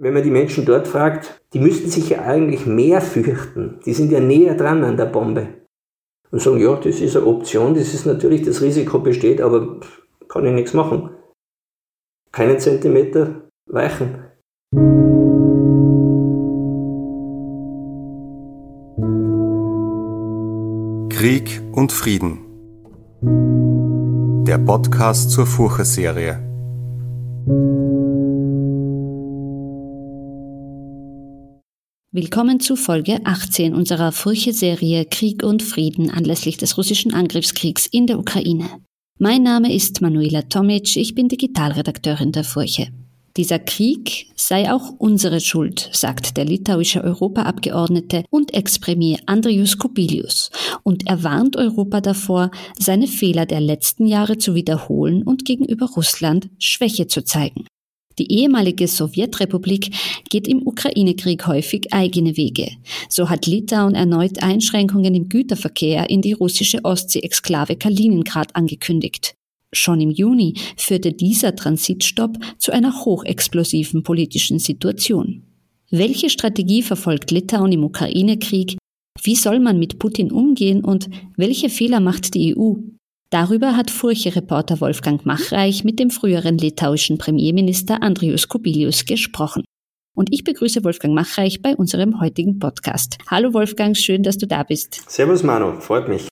wenn man die Menschen dort fragt, die müssten sich ja eigentlich mehr fürchten. Die sind ja näher dran an der Bombe. Und sagen, ja, das ist eine Option, das ist natürlich, das Risiko besteht, aber kann ich nichts machen. Keinen Zentimeter weichen. Krieg und Frieden. Der Podcast zur Furche-Serie. Willkommen zu Folge 18 unserer Furche-Serie Krieg und Frieden anlässlich des russischen Angriffskriegs in der Ukraine. Mein Name ist Manuela Tomic, ich bin Digitalredakteurin der Furche. Dieser Krieg sei auch unsere Schuld, sagt der litauische Europaabgeordnete und Ex-Premier Andrius Kubilius. Und er warnt Europa davor, seine Fehler der letzten Jahre zu wiederholen und gegenüber Russland Schwäche zu zeigen. Die ehemalige Sowjetrepublik geht im Ukraine-Krieg häufig eigene Wege. So hat Litauen erneut Einschränkungen im Güterverkehr in die russische Ostsee-Exklave Kaliningrad angekündigt. Schon im Juni führte dieser Transitstopp zu einer hochexplosiven politischen Situation. Welche Strategie verfolgt Litauen im Ukraine-Krieg? Wie soll man mit Putin umgehen und welche Fehler macht die EU? Darüber hat Furche-Reporter Wolfgang Machreich mit dem früheren litauischen Premierminister Andrius Kubilius gesprochen. Und ich begrüße Wolfgang Machreich bei unserem heutigen Podcast. Hallo Wolfgang, schön, dass du da bist. Servus Manu, freut mich.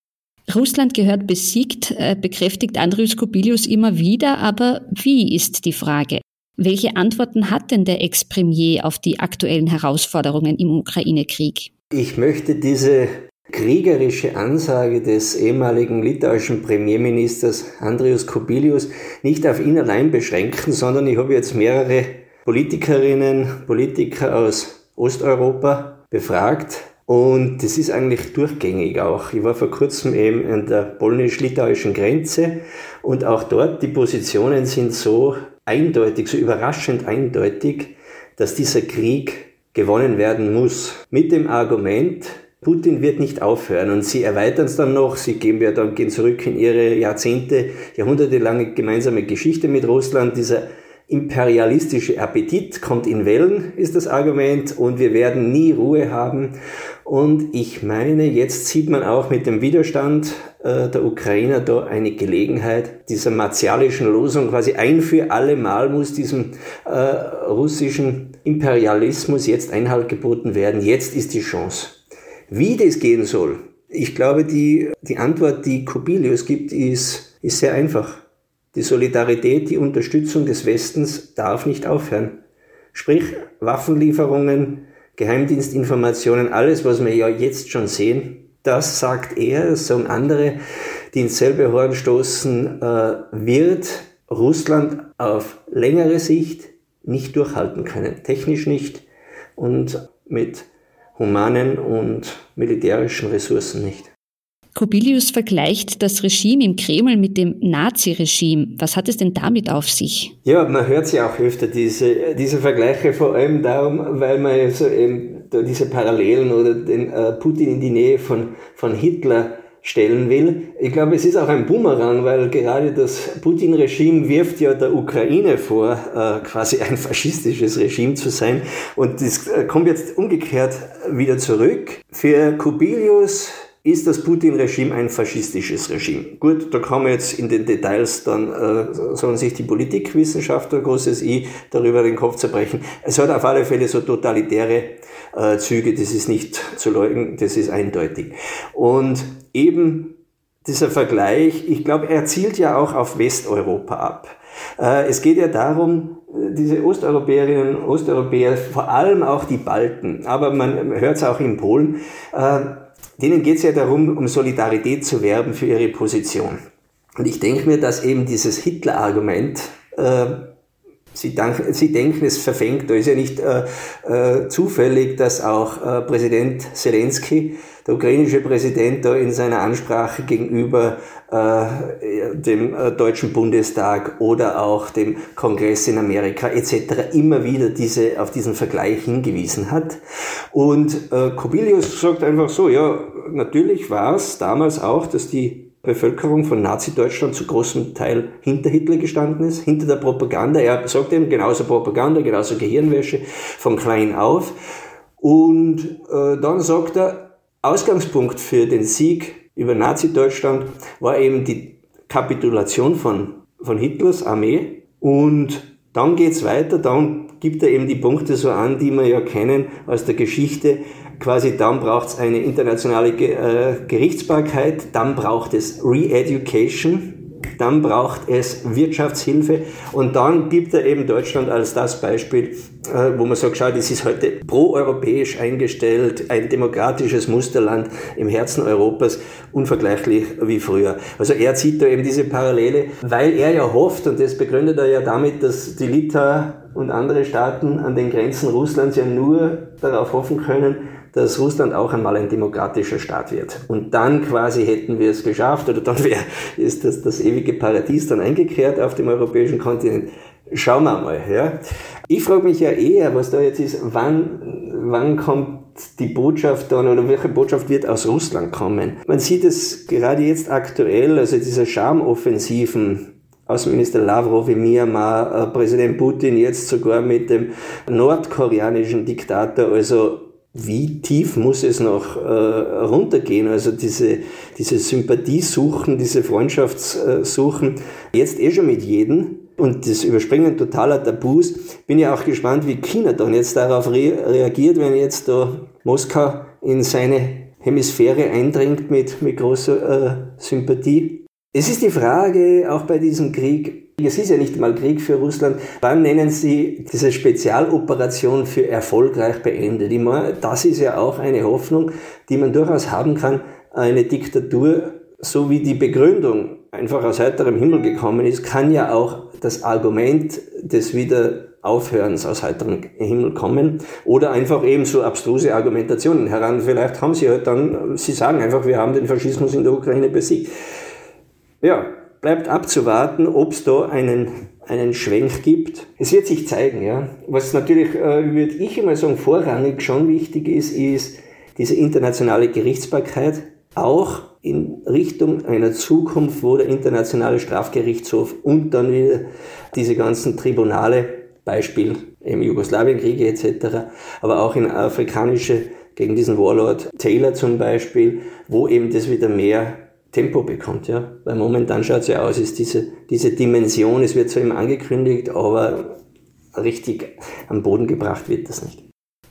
Russland gehört besiegt, äh, bekräftigt Andrius Kubilius immer wieder, aber wie ist die Frage? Welche Antworten hat denn der Ex-Premier auf die aktuellen Herausforderungen im Ukraine-Krieg? Ich möchte diese kriegerische Ansage des ehemaligen litauischen Premierministers Andrius Kubilius nicht auf ihn allein beschränken, sondern ich habe jetzt mehrere Politikerinnen, Politiker aus Osteuropa befragt und das ist eigentlich durchgängig auch. Ich war vor kurzem eben an der polnisch-litauischen Grenze und auch dort die Positionen sind so eindeutig, so überraschend eindeutig, dass dieser Krieg gewonnen werden muss. Mit dem Argument, Putin wird nicht aufhören und sie erweitern es dann noch, sie gehen ja dann, gehen zurück in ihre Jahrzehnte, jahrhundertelange gemeinsame Geschichte mit Russland. Dieser imperialistische Appetit kommt in Wellen, ist das Argument, und wir werden nie Ruhe haben. Und ich meine, jetzt sieht man auch mit dem Widerstand äh, der Ukrainer da eine Gelegenheit dieser martialischen Losung, quasi ein für alle Mal muss diesem äh, russischen Imperialismus jetzt Einhalt geboten werden. Jetzt ist die Chance. Wie das gehen soll, ich glaube, die, die Antwort, die Kubilius gibt, ist, ist sehr einfach. Die Solidarität, die Unterstützung des Westens darf nicht aufhören. Sprich, Waffenlieferungen, Geheimdienstinformationen, alles, was wir ja jetzt schon sehen, das sagt er, das sagen andere, die ins selbe Horn stoßen, äh, wird Russland auf längere Sicht nicht durchhalten können. Technisch nicht und mit humanen und militärischen Ressourcen nicht. Kubilius vergleicht das Regime im Kreml mit dem Nazi-Regime. Was hat es denn damit auf sich? Ja, man hört ja auch öfter diese, diese Vergleiche, vor allem darum, weil man so eben diese Parallelen oder den äh, Putin in die Nähe von, von Hitler stellen will. Ich glaube, es ist auch ein Bumerang, weil gerade das Putin-Regime wirft ja der Ukraine vor, äh, quasi ein faschistisches Regime zu sein. Und das äh, kommt jetzt umgekehrt wieder zurück. Für Kubilius ist das Putin-Regime ein faschistisches Regime. Gut, da kann man jetzt in den Details dann, äh, sollen sich die Politikwissenschaftler, großes I, darüber den Kopf zerbrechen. Es hat auf alle Fälle so totalitäre äh, Züge, das ist nicht zu leugnen, das ist eindeutig. Und eben dieser Vergleich, ich glaube, er zielt ja auch auf Westeuropa ab. Äh, es geht ja darum, diese Osteuropäerinnen und Osteuropäer, vor allem auch die Balten, aber man hört es auch in Polen, äh, denen geht es ja darum, um Solidarität zu werben für ihre Position. Und ich denke mir, dass eben dieses Hitler-Argument, äh, Sie, Sie, denken, es verfängt, da ist ja nicht äh, äh, zufällig, dass auch äh, Präsident Zelensky der ukrainische Präsident da in seiner Ansprache gegenüber äh, dem äh, Deutschen Bundestag oder auch dem Kongress in Amerika etc. immer wieder diese, auf diesen Vergleich hingewiesen hat. Und äh, Kobilius sagt einfach so, ja, natürlich war es damals auch, dass die Bevölkerung von Nazi-Deutschland zu großem Teil hinter Hitler gestanden ist, hinter der Propaganda. Er sagt eben genauso Propaganda, genauso Gehirnwäsche von klein auf. Und äh, dann sagt er, Ausgangspunkt für den Sieg über Nazi-Deutschland war eben die Kapitulation von, von Hitlers Armee. Und dann geht's weiter, dann gibt er eben die Punkte so an, die wir ja kennen aus der Geschichte. Quasi dann braucht es eine internationale äh, Gerichtsbarkeit, dann braucht es Re-Education, dann braucht es Wirtschaftshilfe und dann gibt er eben Deutschland als das Beispiel, äh, wo man sagt, schau, das ist heute proeuropäisch eingestellt, ein demokratisches Musterland im Herzen Europas, unvergleichlich wie früher. Also er zieht da eben diese Parallele, weil er ja hofft, und das begründet er ja damit, dass die Litauer und andere Staaten an den Grenzen Russlands ja nur darauf hoffen können, dass Russland auch einmal ein demokratischer Staat wird. Und dann quasi hätten wir es geschafft oder dann wäre ist das, das ewige Paradies dann eingekehrt auf dem europäischen Kontinent. Schauen wir mal. Ja. Ich frage mich ja eher, was da jetzt ist, wann, wann kommt die Botschaft dann oder welche Botschaft wird aus Russland kommen? Man sieht es gerade jetzt aktuell, also diese Schamoffensiven Außenminister Lavrov in Myanmar, äh, Präsident Putin jetzt sogar mit dem nordkoreanischen Diktator, also wie tief muss es noch äh, runtergehen? Also diese, diese Sympathie suchen, diese Freundschaftssuchen, jetzt eh schon mit jedem und das Überspringen totaler Tabus. Bin ja auch gespannt, wie China dann jetzt darauf re reagiert, wenn jetzt da Moskau in seine Hemisphäre eindringt mit, mit großer äh, Sympathie. Es ist die Frage, auch bei diesem Krieg, es ist ja nicht mal Krieg für Russland. Wann nennen Sie diese Spezialoperation für erfolgreich beendet? Das ist ja auch eine Hoffnung, die man durchaus haben kann. Eine Diktatur, so wie die Begründung einfach aus heiterem Himmel gekommen ist, kann ja auch das Argument des Wiederaufhörens aus heiterem Himmel kommen oder einfach eben so abstruse Argumentationen heran. Vielleicht haben Sie halt dann, Sie sagen einfach, wir haben den Faschismus in der Ukraine besiegt. Ja, bleibt abzuwarten, ob es da einen, einen Schwenk gibt. Es wird sich zeigen, ja. Was natürlich, äh, würde ich immer sagen, vorrangig schon wichtig ist, ist diese internationale Gerichtsbarkeit, auch in Richtung einer Zukunft, wo der internationale Strafgerichtshof und dann wieder diese ganzen Tribunale, Beispiel im Jugoslawienkriege etc., aber auch in afrikanische, gegen diesen Warlord Taylor zum Beispiel, wo eben das wieder mehr Tempo bekommt, ja. Weil momentan schaut es ja aus, ist diese, diese Dimension, es wird zwar immer angekündigt, aber richtig am Boden gebracht wird das nicht.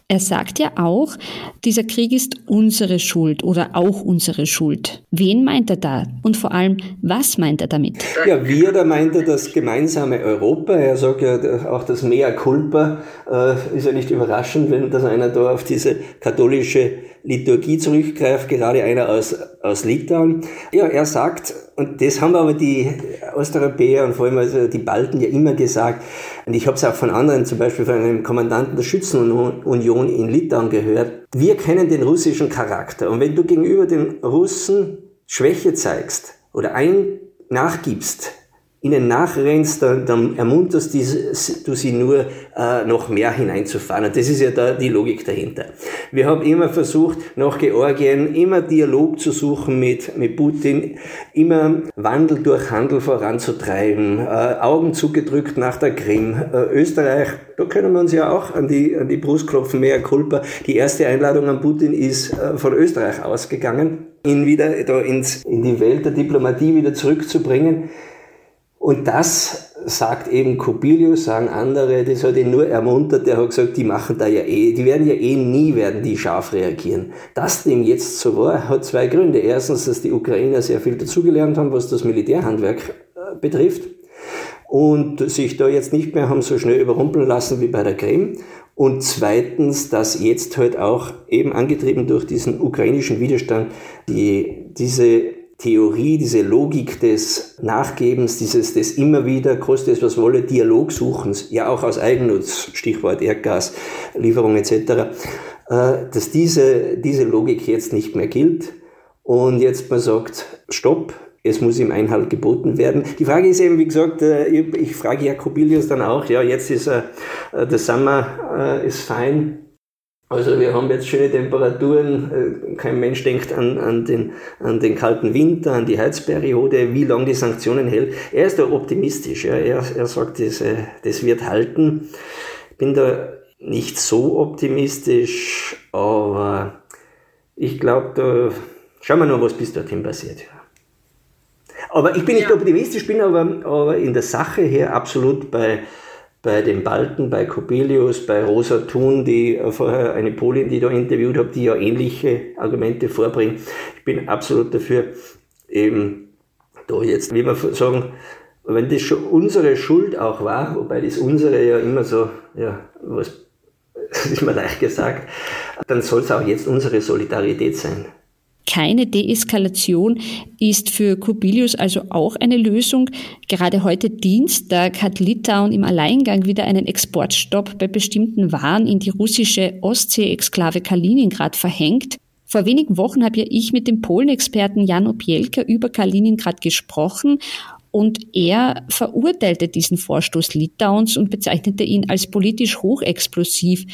Er sagt ja auch, dieser Krieg ist unsere Schuld oder auch unsere Schuld. Wen meint er da? Und vor allem, was meint er damit? Ja, wir, da meint er das gemeinsame Europa. Er sagt ja auch das Mea Culpa. Äh, ist ja nicht überraschend, wenn das einer da auf diese katholische Liturgie zurückgreift, gerade einer aus, aus Litauen. Ja, er sagt, und das haben aber die Osteuropäer und vor allem also die Balten ja immer gesagt, und ich habe es auch von anderen, zum Beispiel von einem Kommandanten der Schützenunion in Litauen gehört, wir kennen den russischen Charakter. Und wenn du gegenüber den Russen Schwäche zeigst oder ein nachgibst, ihnen nachrennst, dann, dann ermunterst du sie nur, äh, noch mehr hineinzufahren. Und das ist ja da die Logik dahinter. Wir haben immer versucht, nach Georgien immer Dialog zu suchen mit, mit Putin, immer Wandel durch Handel voranzutreiben, äh, Augen zugedrückt nach der Krim. Äh, Österreich, da können wir uns ja auch an die, an die Brust klopfen, mehr Culpa. Die erste Einladung an Putin ist äh, von Österreich ausgegangen, ihn wieder da ins, in die Welt der Diplomatie wieder zurückzubringen. Und das sagt eben Kubilius, sagen andere, das hat ihn nur ermuntert, der hat gesagt, die machen da ja eh, die werden ja eh nie, werden die scharf reagieren. Dass dem jetzt so war, hat zwei Gründe. Erstens, dass die Ukrainer sehr viel dazugelernt haben, was das Militärhandwerk äh, betrifft und sich da jetzt nicht mehr haben so schnell überrumpeln lassen wie bei der Krim. Und zweitens, dass jetzt halt auch eben angetrieben durch diesen ukrainischen Widerstand die, diese Theorie, diese Logik des Nachgebens, dieses des immer wieder, koste es was wolle, Dialogsuchens, ja auch aus Eigennutz, Stichwort Erdgas, Lieferung etc., äh, dass diese, diese Logik jetzt nicht mehr gilt und jetzt man sagt, stopp, es muss ihm Einhalt geboten werden. Die Frage ist eben, wie gesagt, äh, ich frage Jakobilius dann auch, ja, jetzt ist uh, the summer uh, is fine, Also wir haben jetzt schöne Temperaturen, äh, kein Mensch denkt an, an, den, an den kalten Winter, an die Heizperiode, wie lange die Sanktionen hält. Er ist da optimistisch, ja. er, er sagt, das, äh, das wird halten. Ich bin da nicht so optimistisch, aber ich glaube, da schauen wir noch, was bis dorthin passiert. Aber ich bin nicht ja. optimistisch, bin aber, aber in der Sache her absolut bei, bei den Balten, bei Coppelius, bei Rosa Thun, die äh, vorher eine Polin, die da interviewt habe, die ja ähnliche Argumente vorbringt. Ich bin absolut dafür, eben da jetzt, wie wir sagen, wenn das schon unsere Schuld auch war, wobei das unsere ja immer so, ja, was, das ist mir leicht gesagt, dann soll es auch jetzt unsere Solidarität sein. Keine Deeskalation ist für Kubilius also auch eine Lösung. Gerade heute Dienstag hat Litauen im Alleingang wieder einen Exportstopp bei bestimmten Waren in die russische Ostsee-Exklave Kaliningrad verhängt. Vor wenigen Wochen habe ja ich mit dem Polenexperten Jan Opielka über Kaliningrad gesprochen und er verurteilte diesen Vorstoß Litauens und bezeichnete ihn als politisch hochexplosiv.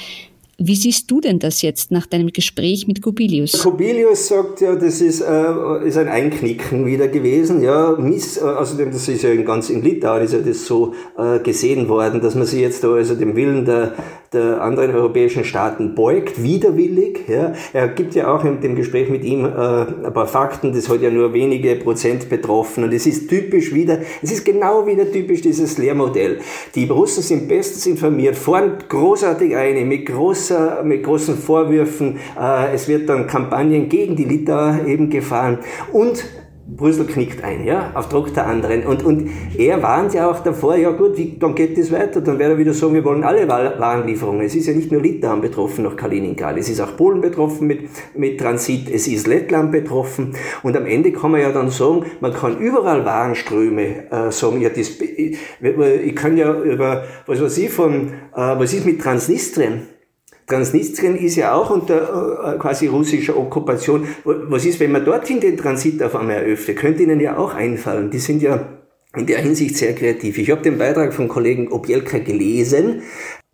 Wie siehst du denn das jetzt nach deinem Gespräch mit Kubilius? Kubilius sagt ja, das ist, äh, ist ein Einknicken wieder gewesen. Ja, miss, äh, außerdem, das ist ja in ganz in Litauen ist ja das so äh, gesehen worden, dass man sich jetzt da also dem Willen der, der anderen europäischen Staaten beugt, widerwillig. Ja. Er gibt ja auch in dem Gespräch mit ihm äh, ein paar Fakten, das hat ja nur wenige Prozent betroffen. Und es ist typisch wieder, es ist genau wieder typisch dieses Lehrmodell. Die Russen sind bestens informiert, fahren großartig ein, mit großen großer, mit großen Vorwürfen. Äh, es wird dann Kampagnen gegen die Litauer eben gefahren und Brüssel knickt ein, ja, auf Druck der anderen. Und, und er warnt ja auch davor, ja gut, wie, dann geht das weiter, dann wird er wieder sagen, wir wollen alle Warenlieferungen. Es ist ja nicht nur Litauen betroffen nach Kaliningrad, es ist auch Polen betroffen mit, mit Transit, es ist Lettland betroffen. Und am Ende kann man ja dann sagen, man kann überall Warenströme äh, sagen, ja, das, ich, ich kann ja über, was weiß ich, von, äh, was ist mit Transnistrien? Transnistrien ist ja auch unter äh, quasi russischer Okkupation. Was ist, wenn man dorthin den Transit auf einmal eröffnet? Könnte Ihnen ja auch einfallen. Die sind ja in der Hinsicht sehr kreativ. Ich habe den Beitrag von Kollegen Objelka gelesen.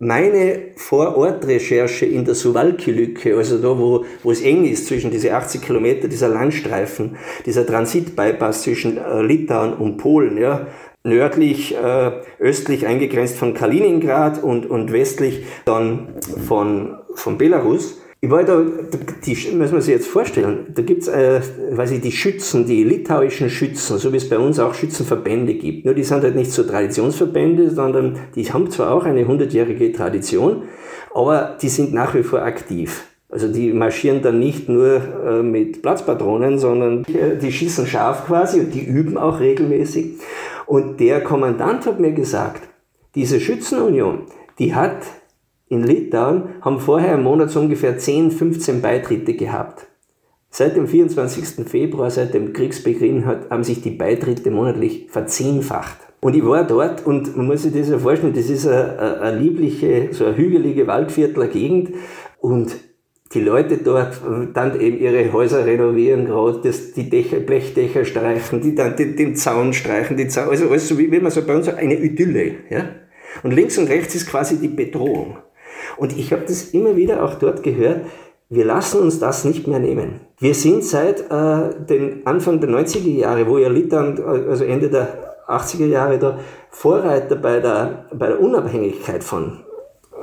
Meine Vorortrecherche in der Suwalki-Lücke, also da, wo, wo es eng ist zwischen diese 80 Kilometer, dieser Landstreifen, dieser Transitbypass zwischen äh, Litauen und Polen, ja, nördlich, äh, östlich eingegrenzt von Kaliningrad und, und westlich dann von, von Belarus. War da, die, muss man sich jetzt vorstellen, da gibt's, äh, weiß ich, die Schützen, die litauischen Schützen, so wie es bei uns auch Schützenverbände gibt. Nur die sind halt nicht so Traditionsverbände, sondern die haben zwar auch eine hundertjährige Tradition, aber die sind nach wie vor aktiv. Also die marschieren dann nicht nur äh, mit Platzpatronen, sondern äh, die schießen scharf quasi und die üben auch regelmäßig. Und der Kommandant hat mir gesagt, diese Schützenunion, die hat in Litauen, haben vorher im Monat so ungefähr 10, 15 Beitritte gehabt. Seit dem 24. Februar, seit dem Kriegsbeginn, hat, haben sich die Beitritte monatlich verzehnfacht. Und ich war dort und man muss sich das ja vorstellen, das ist eine, eine liebliche, so eine hügelige Waldviertler Gegend und die Leute dort dann eben ihre Häuser renovieren gerade, das, die Dächer, Blechdächer streichen, die dann den, den Zaun streichen, die Zaun, also alles so wie, wie man so bei uns sagt, eine Idylle, ja. Und links und rechts ist quasi die Bedrohung. Und ich habe das immer wieder auch dort gehört, wir lassen uns das nicht mehr nehmen. Wir sind seit äh, den Anfang der 90er Jahre, wo ja Litauen, also Ende der 80er Jahre da Vorreiter bei der, bei der Unabhängigkeit von,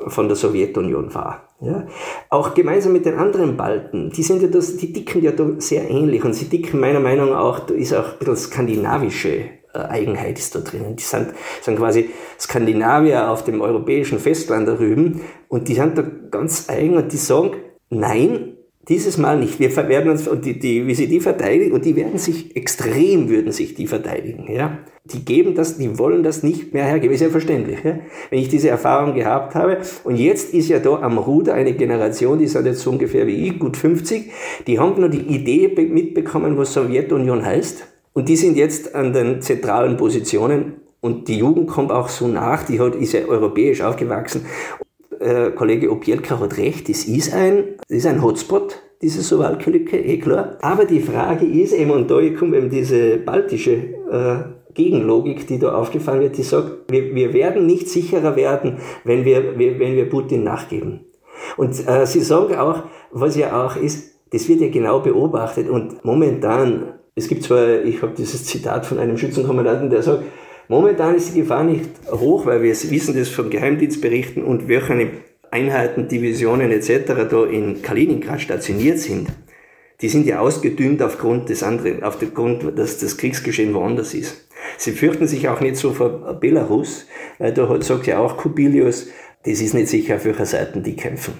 von der Sowjetunion war. Ja? Auch gemeinsam mit den anderen Balten, die sind ja das, die dicken ja sehr ähnlich und sie dicken meiner Meinung nach auch, ist auch ein bisschen skandinavische äh, Eigenheit ist da drinnen. Die sind, sind quasi Skandinavier auf dem europäischen Festland da drüben und die sind da ganz eigen und die sagen, nein, dieses Mal nicht. Wir werden uns, und die, die, wie sie die verteidigen, und die werden sich, extrem würden sich die verteidigen, ja. Die geben das, die wollen das nicht mehr hergeben. Ist ja verständlich, ja. Wenn ich diese Erfahrung gehabt habe, und jetzt ist ja da am Ruder eine Generation, die sind jetzt so ungefähr wie ich, gut 50, die haben nur die Idee mitbekommen, was Sowjetunion heißt. Und die sind jetzt an den zentralen Positionen und die Jugend kommt auch so nach, die ist ja europäisch aufgewachsen äh, Kollege Opielka hat recht, das ist ein, das ist ein Hotspot, diese Sowalki-Lücke, eh klar. Aber die Frage ist eben, und da kommt eben diese baltische äh, Gegenlogik, die da aufgefangen wird, die sagt, wir, wir werden nicht sicherer werden, wenn wir, wir, wenn wir Putin nachgeben. Und äh, Sie sagen auch, was ja auch ist, das wird ja genau beobachtet und momentan, es gibt zwar, ich habe dieses Zitat von einem Schützenkommandanten, der sagt, momentan ist die Gefahr nicht hoch, weil wir wissen das von Geheimdienstberichten und welche Einheiten, Divisionen etc. da in Kaliningrad stationiert sind. Die sind ja ausgedünnt aufgrund des anderen, aufgrund, dass das Kriegsgeschehen woanders ist. Sie fürchten sich auch nicht so vor Belarus, weil da sagt ja auch Kubilius, das ist nicht sicher, auf welcher Seite die kämpfen.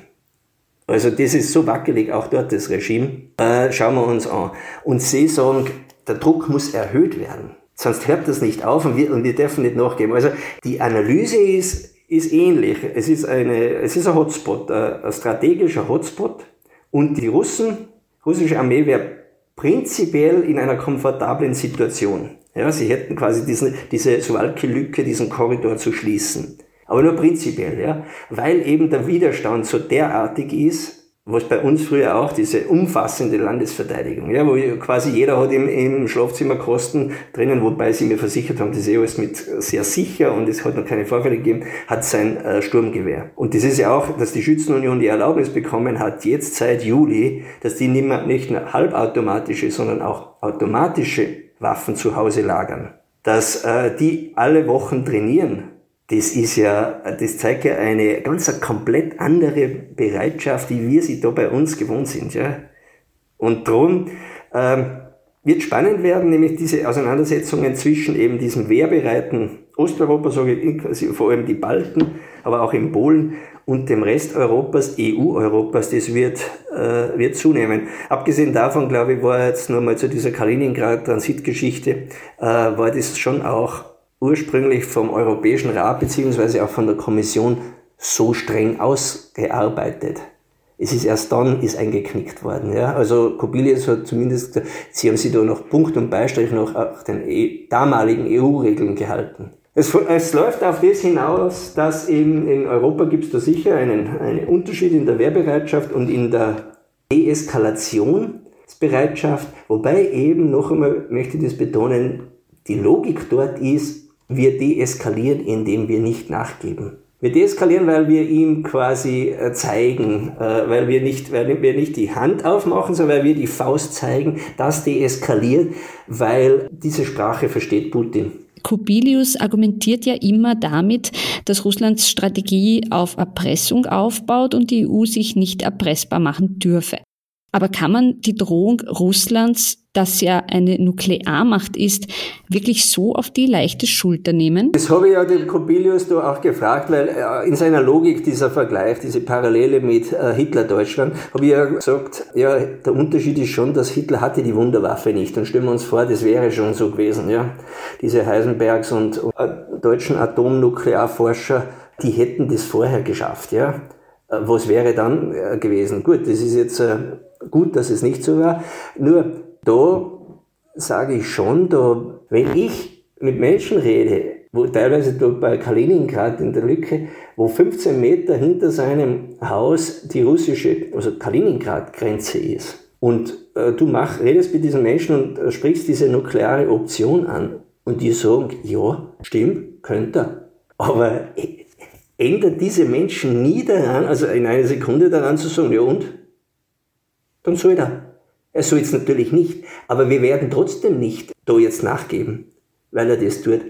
Also das ist so wackelig, auch dort das Regime. Äh, schauen wir uns an. Und sie sagen, der Druck muss erhöht werden. Sonst hört das nicht auf und wir, und wir dürfen nicht nachgeben. Also die Analyse ist, ist ähnlich. Es ist, eine, es ist ein Hotspot, ein, ein strategischer Hotspot. Und die Russen, russische Armee wäre prinzipiell in einer komfortablen Situation. Ja, sie hätten quasi diesen, diese Suwalki-Lücke, diesen Korridor zu schließen. Aber nur prinzipiell, ja. Weil eben der Widerstand so derartig ist, was bei uns früher auch diese umfassende Landesverteidigung, ja, wo quasi jeder hat im, im Schlafzimmer Kosten drinnen, wobei sie mir versichert haben, das ist eh mit sehr sicher und es hat noch keine Vorfälle gegeben, hat sein äh, Sturmgewehr. Und das ist ja auch, dass die Schützenunion die Erlaubnis bekommen hat, jetzt seit Juli, dass die nicht, mehr, nicht nur halbautomatische, sondern auch automatische Waffen zu Hause lagern. Dass äh, die alle Wochen trainieren das ist ja, das zeigt ja eine ganz eine komplett andere Bereitschaft, wie wir sie da bei uns gewohnt sind, ja. Und darum ähm, wird spannend werden, nämlich diese Auseinandersetzungen zwischen eben diesem wehrbereiten Osteuropa, sage ich, vor allem die Balten, aber auch in Polen und dem Rest Europas, EU-Europas, das wird, äh, wird zunehmen. Abgesehen davon, glaube ich, war jetzt nur mal zu dieser Kaliningrad-Transitgeschichte, äh, war das schon auch ursprünglich vom Europäischen Rat beziehungsweise auch von der Kommission so streng ausgearbeitet. Es ist erst dann ist eingeknickt worden. Ja? Also Kobilius hat zumindest gesagt, sie haben sich da noch Punkt und Beistrich noch auch den e damaligen EU-Regeln gehalten. Es, es, läuft auf das hinaus, dass eben in Europa gibt es da sicher einen, einen Unterschied in der Wehrbereitschaft und in der Deeskalationsbereitschaft, wobei eben noch einmal möchte ich das betonen, die Logik dort ist, wir deeskalieren, indem wir nicht nachgeben. Wir deeskalieren, weil wir ihm quasi äh, zeigen, äh, weil wir nicht, weil wir nicht die Hand aufmachen, sondern weil wir die Faust zeigen, das deeskaliert, weil diese Sprache versteht Putin. Kubilius argumentiert ja immer damit, dass Russlands Strategie auf Erpressung aufbaut und die EU sich nicht erpressbar machen dürfe. Aber kann man die Drohung Russlands, das ja eine Nuklearmacht ist, wirklich so auf die leichte Schulter nehmen? Das habe ich ja den Kobilius da auch gefragt, weil äh, in seiner Logik dieser Vergleich, diese Parallele mit äh, Hitler-Deutschland, habe ich ja gesagt, ja, der Unterschied ist schon, dass Hitler hatte die Wunderwaffe nicht. Und stellen wir uns vor, das wäre schon so gewesen, ja. Diese Heisenbergs und, und äh, deutschen Atomnuklearforscher, die hätten das vorher geschafft, ja. Was wäre dann gewesen? Gut, das ist jetzt Gut, dass es nicht so war. Nur da sage ich schon, da, wenn ich mit Menschen rede, wo teilweise bei Kaliningrad in der Lücke, wo 15 Meter hinter seinem Haus die russische, also Kaliningrad-Grenze ist. Und äh, du mach, redest mit diesen Menschen und äh, sprichst diese nukleare Option an. Und die sagen, ja, stimmt, könnte. Aber ändert diese Menschen nie daran, also in einer Sekunde daran zu sagen, ja und? dann soll er. Er soll es natürlich nicht, aber wir werden trotzdem nicht da jetzt nachgeben, weil er das tut.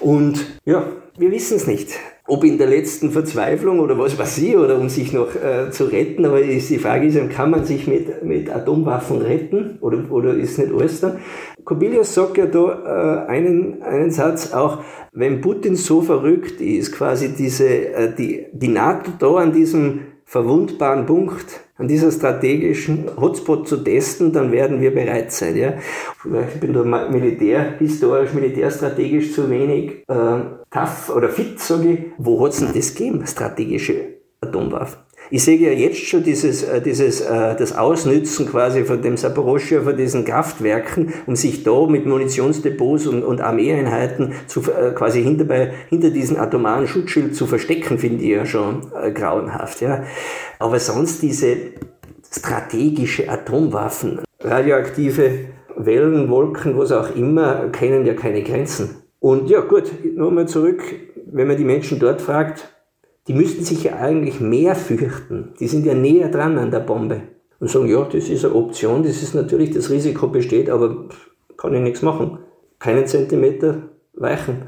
Und ja, wir wissen es nicht. Ob in der letzten Verzweiflung oder was weiß ich, oder um sich noch äh, zu retten, aber ist, die Frage ist, kann man sich mit, mit Atomwaffen retten oder, oder ist nicht alles dann? Kobilius sagt ja da äh, einen, einen Satz auch, wenn Putin so verrückt ist, quasi diese, äh, die, die NATO da an diesem verwundbaren Punkt, an dieser strategischen Hotspot zu testen, dann werden wir bereit sein. Ja? Ich bin da militär, historisch, militärstrategisch zu wenig äh, tough oder fit, sage ich. Wo hat es denn das gegeben, strategische Atomwaffen? Ich sehe ja jetzt schon dieses, äh, dieses, äh, das Ausnützen quasi von dem Saporoschia, von diesen Kraftwerken, um sich da mit Munitionsdepots und, und Armeeeinheiten zu, äh, quasi hinter, bei, hinter diesen atomaren Schutzschild zu verstecken, finde ich ja schon grauenhaft. Ja. Aber sonst diese strategische Atomwaffen, radioaktive Wellen, Wolken, was auch immer, kennen ja keine Grenzen. Und ja gut, nochmal zurück, wenn man die Menschen dort fragt, die müssten sich ja eigentlich mehr fürchten. Die sind ja näher dran an der Bombe. Und sagen, ja, das ist eine Option, das ist natürlich, das Risiko besteht, aber kann ich nichts machen. Keinen Zentimeter weichen.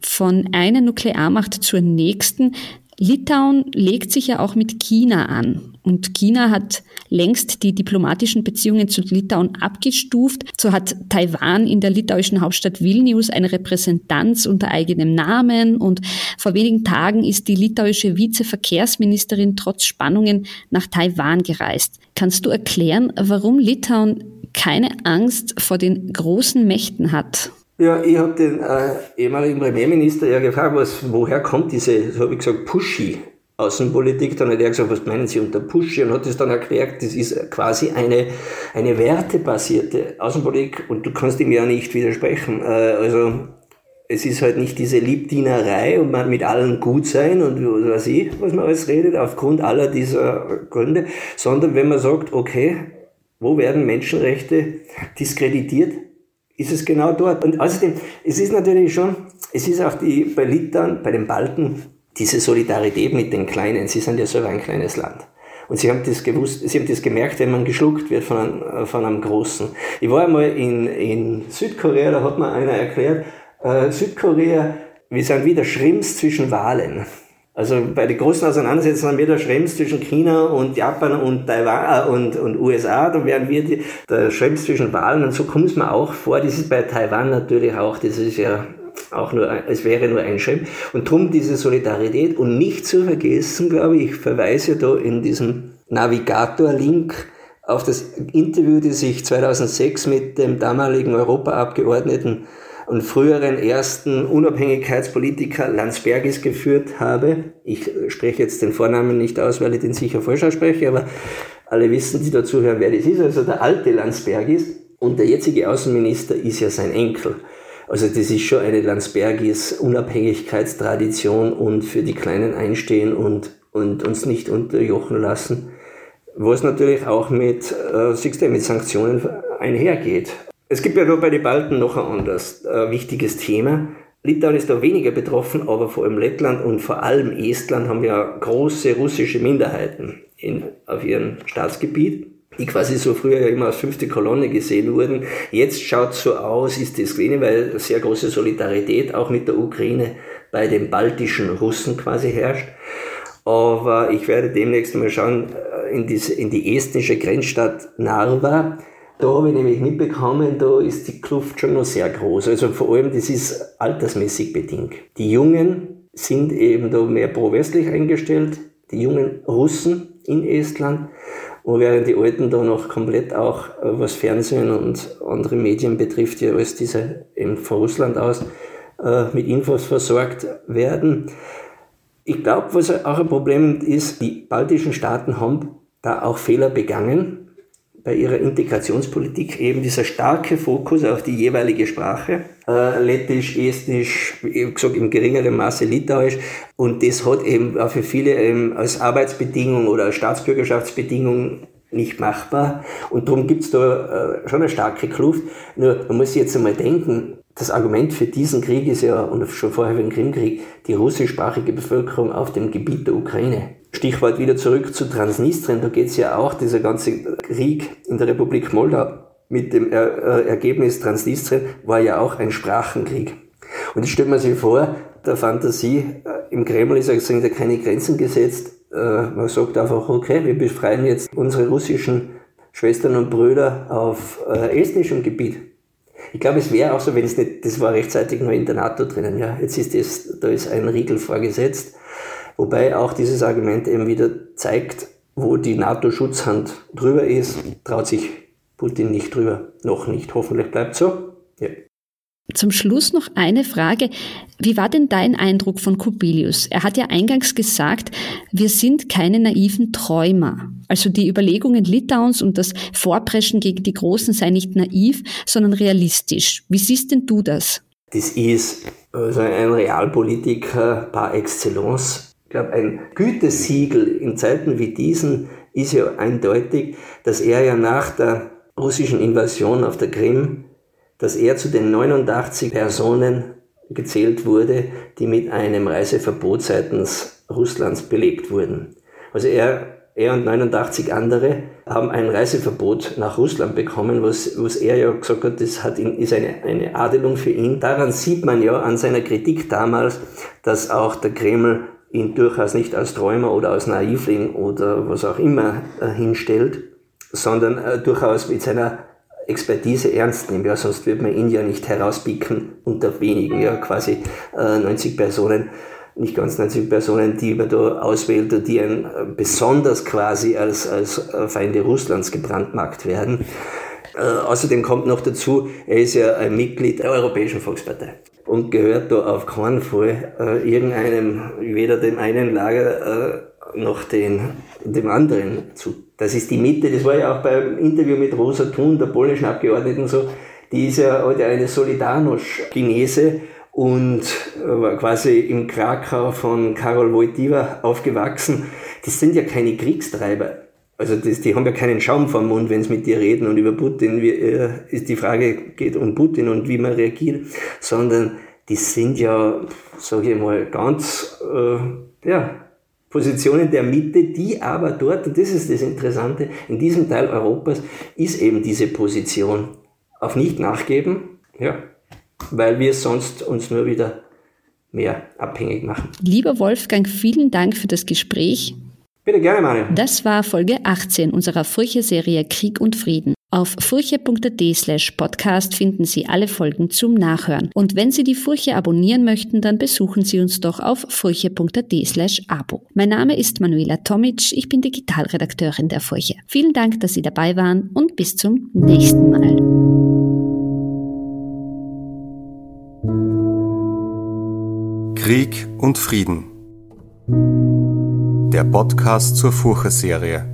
Von einer Nuklearmacht zur nächsten. Litauen legt sich ja auch mit China an. Und China hat längst die diplomatischen Beziehungen zu Litauen abgestuft. So hat Taiwan in der litauischen Hauptstadt Vilnius eine Repräsentanz unter eigenem Namen. Und vor wenigen Tagen ist die litauische Vizeverkehrsministerin trotz Spannungen nach Taiwan gereist. Kannst du erklären, warum Litauen keine Angst vor den großen Mächten hat? Ja, ich habe den äh, ehemaligen Premierminister ja gefragt, was, woher kommt diese, so habe ich gesagt, Pushy Außenpolitik. Dann hat er gesagt, was meinen Sie unter Pushy? Und hat es dann erklärt, das ist quasi eine, eine wertebasierte Außenpolitik und du kannst ihm ja nicht widersprechen. Äh, also es ist halt nicht diese Liebdienerei und man mit allen gut sein und was weiß ich, was man alles redet, aufgrund aller dieser Gründe, sondern wenn man sagt, okay, wo werden Menschenrechte diskreditiert? Ist es genau dort. Und außerdem, es ist natürlich schon, es ist auch die, bei Litauen, bei den Balten, diese Solidarität mit den Kleinen. Sie sind ja selber ein kleines Land. Und sie haben das gewusst, sie haben das gemerkt, wenn man geschluckt wird von einem, von einem Großen. Ich war einmal in, in Südkorea, da hat mir einer erklärt, äh, Südkorea, wir sind wieder Schrimps zwischen Wahlen. Also bei den großen Auseinandersetzungen haben wir der Schrems zwischen China und Japan und Taiwan äh, und, und USA, da werden wir die, der Schrems zwischen Wahlen und so kommt es mir auch vor. Das ist bei Taiwan natürlich auch, das ist ja auch nur, es wäre nur ein Schrems. Und drum diese Solidarität und nicht zu vergessen, glaube ich, ich verweise da in diesem Navigator-Link auf das Interview, das ich 2006 mit dem damaligen Europaabgeordneten und früheren ersten Unabhängigkeitspolitiker Landsbergis geführt habe. Ich spreche jetzt den Vornamen nicht aus, weil ich den sicher falsch ausspreche, aber alle wissen, die dazuhören, wer das ist. Also der alte Landsbergis und der jetzige Außenminister ist ja sein Enkel. Also das ist schon eine Landsbergis Unabhängigkeitstradition und für die Kleinen einstehen und, und uns nicht unterjochen lassen. Was natürlich auch mit, äh, mit Sanktionen einhergeht. Es gibt ja nur bei den Balten noch ein anderes äh, wichtiges Thema. Litauen ist da weniger betroffen, aber vor allem Lettland und vor allem Estland haben ja große russische Minderheiten in, auf ihrem Staatsgebiet, die quasi so früher ja immer als fünfte Kolonne gesehen wurden. Jetzt schaut so aus, ist das wenig, weil sehr große Solidarität auch mit der Ukraine bei den baltischen Russen quasi herrscht. Aber ich werde demnächst mal schauen äh, in, diese, in die estnische Grenzstadt Narva da habe ich nämlich mitbekommen, da ist die Kluft schon noch sehr groß. Also vor allem, das ist altersmäßig bedingt. Die Jungen sind eben da mehr pro-westlich eingestellt, die jungen Russen in Estland, und während die Alten da noch komplett auch, äh, was Fernsehen und andere Medien betrifft, ja alles diese eben von Russland aus äh, mit Infos versorgt werden. Ich glaube, was auch ein Problem ist, die baltischen Staaten haben da auch Fehler begangen, bei ihrer Integrationspolitik eben dieser starke Fokus auf die jeweilige Sprache, äh, Lettisch, Estnisch, wie gesagt im geringeren Maße Litauisch und das hat eben auch für viele ähm, als Arbeitsbedingung oder als Staatsbürgerschaftsbedingung nicht machbar und darum gibt's da äh, schon eine starke Kluft. Nur man muss sich jetzt einmal denken, das Argument für diesen Krieg ist ja, und schon vorher für den Krimkrieg, die russischsprachige Bevölkerung auf dem Gebiet der Ukraine. Stichwort wieder zurück zu Transnistrien, da geht es ja auch, dieser ganze Krieg in der Republik Moldau mit dem er äh, Ergebnis Transnistrien war ja auch ein Sprachenkrieg. Und ich stelle mir sich vor, der Fantasie, äh, im Kreml ist ja sind ja keine Grenzen gesetzt. Äh, man sagt einfach, okay, wir befreien jetzt unsere russischen Schwestern und Brüder auf estnischem Gebiet. Ich glaube, es wäre auch so, wenn es nicht, das war rechtzeitig noch in der NATO drinnen, ja, jetzt ist das, da ist ein Riegel vorgesetzt Wobei auch dieses Argument eben wieder zeigt, wo die NATO-Schutzhand drüber ist, traut sich Putin nicht drüber. Noch nicht. Hoffentlich bleibt so. Ja. Zum Schluss noch eine Frage. Wie war denn dein Eindruck von Kubilius? Er hat ja eingangs gesagt, wir sind keine naiven Träumer. Also die Überlegungen Litauens und das Vorpreschen gegen die Großen sei nicht naiv, sondern realistisch. Wie siehst denn du das? Das ist also ein Realpolitiker par excellence. Ich glaube, ein Gütesiegel in Zeiten wie diesen ist ja eindeutig, dass er ja nach der russischen Invasion auf der Krim, dass er zu den 89 Personen gezählt wurde, die mit einem Reiseverbot seitens Russlands belegt wurden. Also er, er und 89 andere haben ein Reiseverbot nach Russland bekommen, was, was er ja gesagt hat, das hat ihn, ist eine, eine Adelung für ihn. Daran sieht man ja an seiner Kritik damals, dass auch der Kreml ihn durchaus nicht als Träumer oder als Naivling oder was auch immer äh, hinstellt, sondern äh, durchaus mit seiner Expertise ernst nimmt. Ja, sonst wird man ihn ja nicht herauspicken unter wenigen, ja, quasi äh, 90 Personen, nicht ganz 90 Personen, die man da auswählt die ein, äh, besonders quasi als, als äh, Feinde Russlands gebrandmarkt werden. Äh, außerdem kommt noch dazu, er ist ja ein Mitglied der Europäischen Volkspartei und gehört da auf keinen Fall äh, irgendeinem, weder dem einen Lager äh, noch den, dem anderen zu. Das ist die Mitte, das war ja auch beim Interview mit Rosa Thun, der polnischen Abgeordneten so, die ist ja heute eine Solidarność-Chinese und war quasi im Krakau von Karol Wojtyła aufgewachsen. Das sind ja keine Kriegstreiber. Also das, die haben ja keinen Schaum vom Mund, wenn sie mit dir reden und über Putin wie, äh, ist die Frage geht um Putin und wie man reagiert, sondern die sind ja, sage ich mal, ganz äh, ja, Positionen der Mitte, die aber dort, und das ist das Interessante, in diesem Teil Europas ist eben diese Position auf nicht nachgeben, ja, weil wir sonst uns nur wieder mehr abhängig machen. Lieber Wolfgang, vielen Dank für das Gespräch. Bitte gerne, Mario. Das war Folge 18 unserer Furche-Serie Krieg und Frieden. Auf furche.at slash podcast finden Sie alle Folgen zum Nachhören. Und wenn Sie die Furche abonnieren möchten, dann besuchen Sie uns doch auf furche.at slash abo. Mein Name ist Manuela Tomic, ich bin Digitalredakteurin der Furche. Vielen Dank, dass Sie dabei waren und bis zum nächsten Mal. Krieg und Frieden der Podcast zur Furche-Serie.